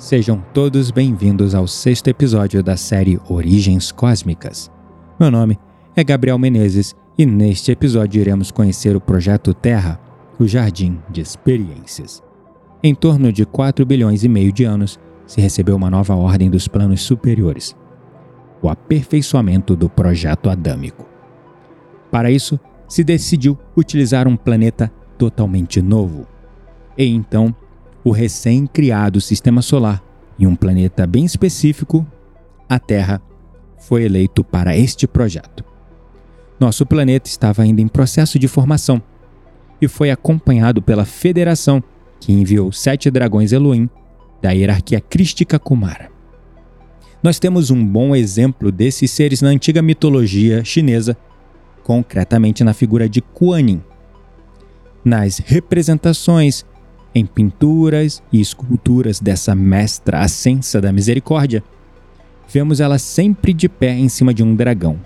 Sejam todos bem-vindos ao sexto episódio da série Origens Cósmicas. Meu nome é Gabriel Menezes e neste episódio iremos conhecer o projeto Terra, o Jardim de Experiências. Em torno de 4 bilhões e meio de anos, se recebeu uma nova ordem dos planos superiores, o aperfeiçoamento do projeto adâmico. Para isso, se decidiu utilizar um planeta totalmente novo. E então o recém-criado sistema solar e um planeta bem específico, a Terra, foi eleito para este projeto. Nosso planeta estava ainda em processo de formação e foi acompanhado pela Federação, que enviou sete dragões Elohim da hierarquia crística Kumara. Nós temos um bom exemplo desses seres na antiga mitologia chinesa, concretamente na figura de Kuan Yin. Nas representações em pinturas e esculturas dessa mestra ascensa da misericórdia, vemos ela sempre de pé em cima de um dragão.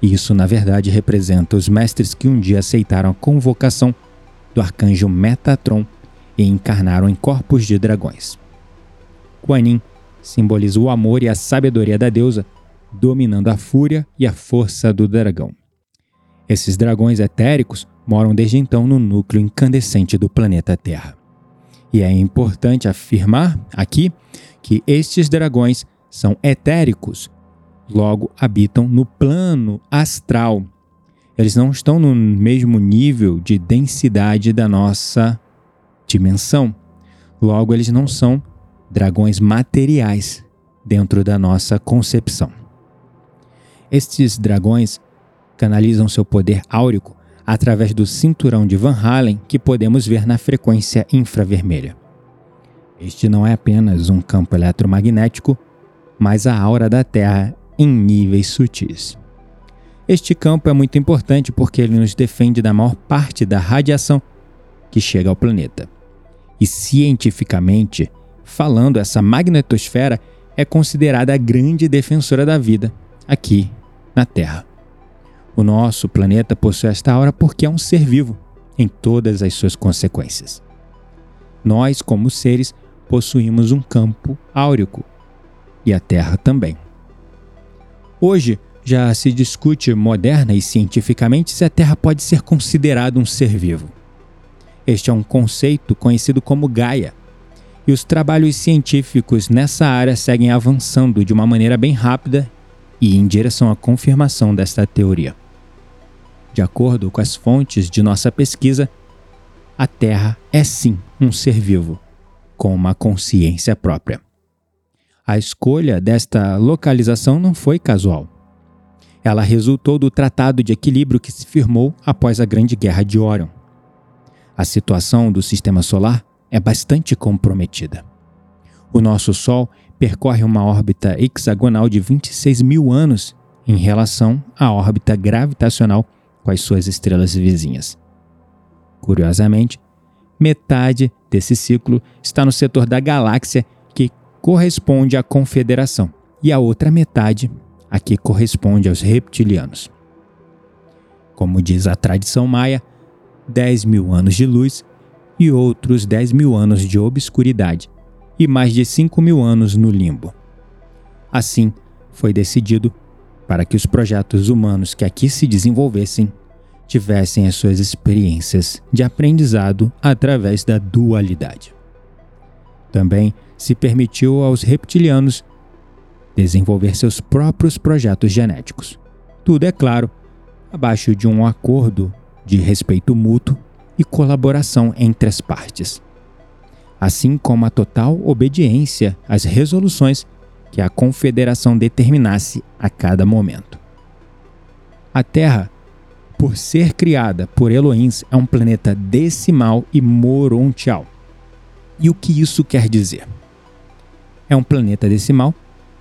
E isso, na verdade, representa os mestres que um dia aceitaram a convocação do arcanjo Metatron e encarnaram em corpos de dragões. Kuan Yin simboliza o amor e a sabedoria da deusa, dominando a fúria e a força do dragão. Esses dragões etéricos moram desde então no núcleo incandescente do planeta Terra. E é importante afirmar aqui que estes dragões são etéricos, logo habitam no plano astral. Eles não estão no mesmo nível de densidade da nossa dimensão. Logo, eles não são dragões materiais dentro da nossa concepção. Estes dragões canalizam seu poder áurico através do cinturão de Van Halen que podemos ver na frequência infravermelha. Este não é apenas um campo eletromagnético, mas a aura da Terra em níveis sutis. Este campo é muito importante porque ele nos defende da maior parte da radiação que chega ao planeta. E cientificamente, falando, essa magnetosfera é considerada a grande defensora da vida aqui na Terra. O nosso planeta possui esta aura porque é um ser vivo em todas as suas consequências. Nós, como seres, possuímos um campo áurico e a Terra também. Hoje, já se discute moderna e cientificamente se a Terra pode ser considerada um ser vivo. Este é um conceito conhecido como Gaia, e os trabalhos científicos nessa área seguem avançando de uma maneira bem rápida e em direção à confirmação desta teoria. De acordo com as fontes de nossa pesquisa, a Terra é sim um ser vivo, com uma consciência própria. A escolha desta localização não foi casual. Ela resultou do Tratado de Equilíbrio que se firmou após a Grande Guerra de Órion. A situação do sistema solar é bastante comprometida. O nosso Sol percorre uma órbita hexagonal de 26 mil anos em relação à órbita gravitacional com as suas estrelas vizinhas. Curiosamente, metade desse ciclo está no setor da galáxia que corresponde à Confederação, e a outra metade a que corresponde aos reptilianos. Como diz a tradição maia, 10 mil anos de luz e outros 10 mil anos de obscuridade, e mais de 5 mil anos no limbo. Assim, foi decidido para que os projetos humanos que aqui se desenvolvessem tivessem as suas experiências de aprendizado através da dualidade. Também se permitiu aos reptilianos desenvolver seus próprios projetos genéticos. Tudo, é claro, abaixo de um acordo de respeito mútuo e colaboração entre as partes, assim como a total obediência às resoluções que a confederação determinasse a cada momento. A Terra, por ser criada por Elohims, é um planeta decimal e morontial. E o que isso quer dizer? É um planeta decimal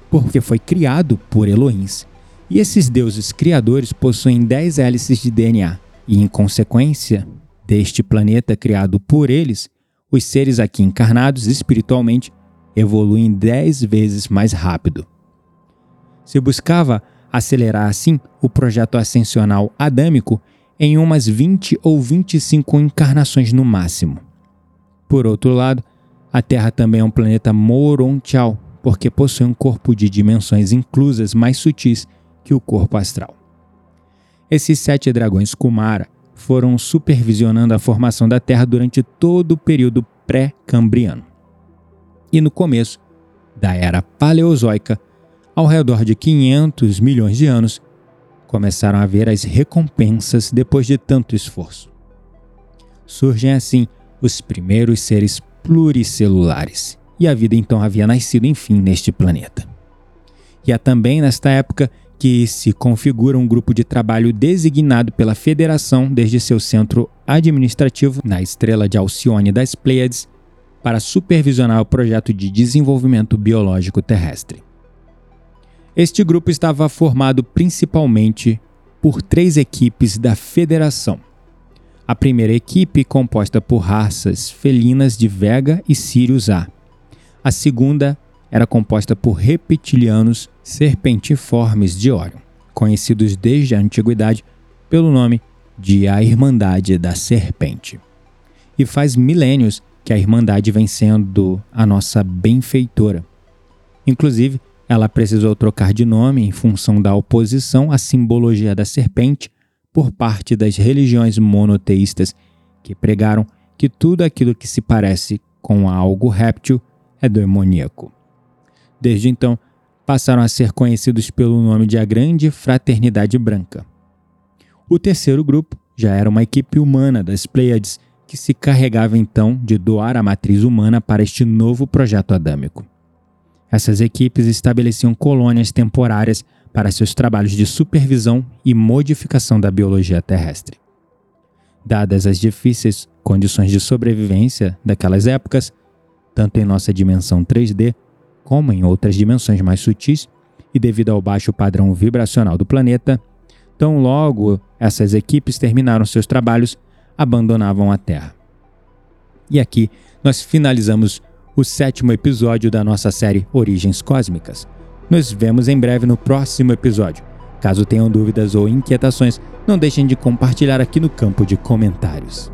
porque foi criado por Elohims. E esses deuses criadores possuem 10 hélices de DNA, e em consequência deste planeta criado por eles, os seres aqui encarnados espiritualmente evoluem dez vezes mais rápido. Se buscava acelerar assim o projeto ascensional adâmico em umas 20 ou 25 encarnações no máximo. Por outro lado, A Terra também é um planeta morontial, porque possui um corpo de dimensões inclusas mais sutis que o corpo astral. Esses sete dragões Kumara foram supervisionando a formação da Terra durante todo o período pré-cambriano. E no começo da era paleozoica, ao redor de 500 milhões de anos, começaram a ver as recompensas depois de tanto esforço. Surgem assim os primeiros seres pluricelulares, e a vida então havia nascido enfim neste planeta. E é também nesta época que se configura um grupo de trabalho designado pela Federação desde seu centro administrativo na estrela de Alcione das Pleiades para supervisionar o projeto de desenvolvimento biológico terrestre. Este grupo estava formado principalmente por três equipes da Federação. A primeira equipe, composta por raças felinas de Vega e Sirius A. A segunda era composta por reptilianos serpentiformes de Orion, conhecidos desde a antiguidade pelo nome de a Irmandade da Serpente. E faz milênios que a Irmandade vem sendo a nossa benfeitora. Inclusive, ela precisou trocar de nome em função da oposição à simbologia da serpente por parte das religiões monoteístas que pregaram que tudo aquilo que se parece com algo réptil é demoníaco. Desde então, passaram a ser conhecidos pelo nome de a Grande Fraternidade Branca. O terceiro grupo já era uma equipe humana das Pleiades que se carregava então de doar a matriz humana para este novo projeto adâmico. Essas equipes estabeleciam colônias temporárias para seus trabalhos de supervisão e modificação da biologia terrestre. Dadas as difíceis condições de sobrevivência daquelas épocas, tanto em nossa dimensão 3D como em outras dimensões mais sutis, e devido ao baixo padrão vibracional do planeta, tão logo essas equipes terminaram seus trabalhos, abandonavam a Terra. E aqui nós finalizamos o sétimo episódio da nossa série Origens Cósmicas. Nos vemos em breve no próximo episódio. Caso tenham dúvidas ou inquietações, não deixem de compartilhar aqui no campo de comentários.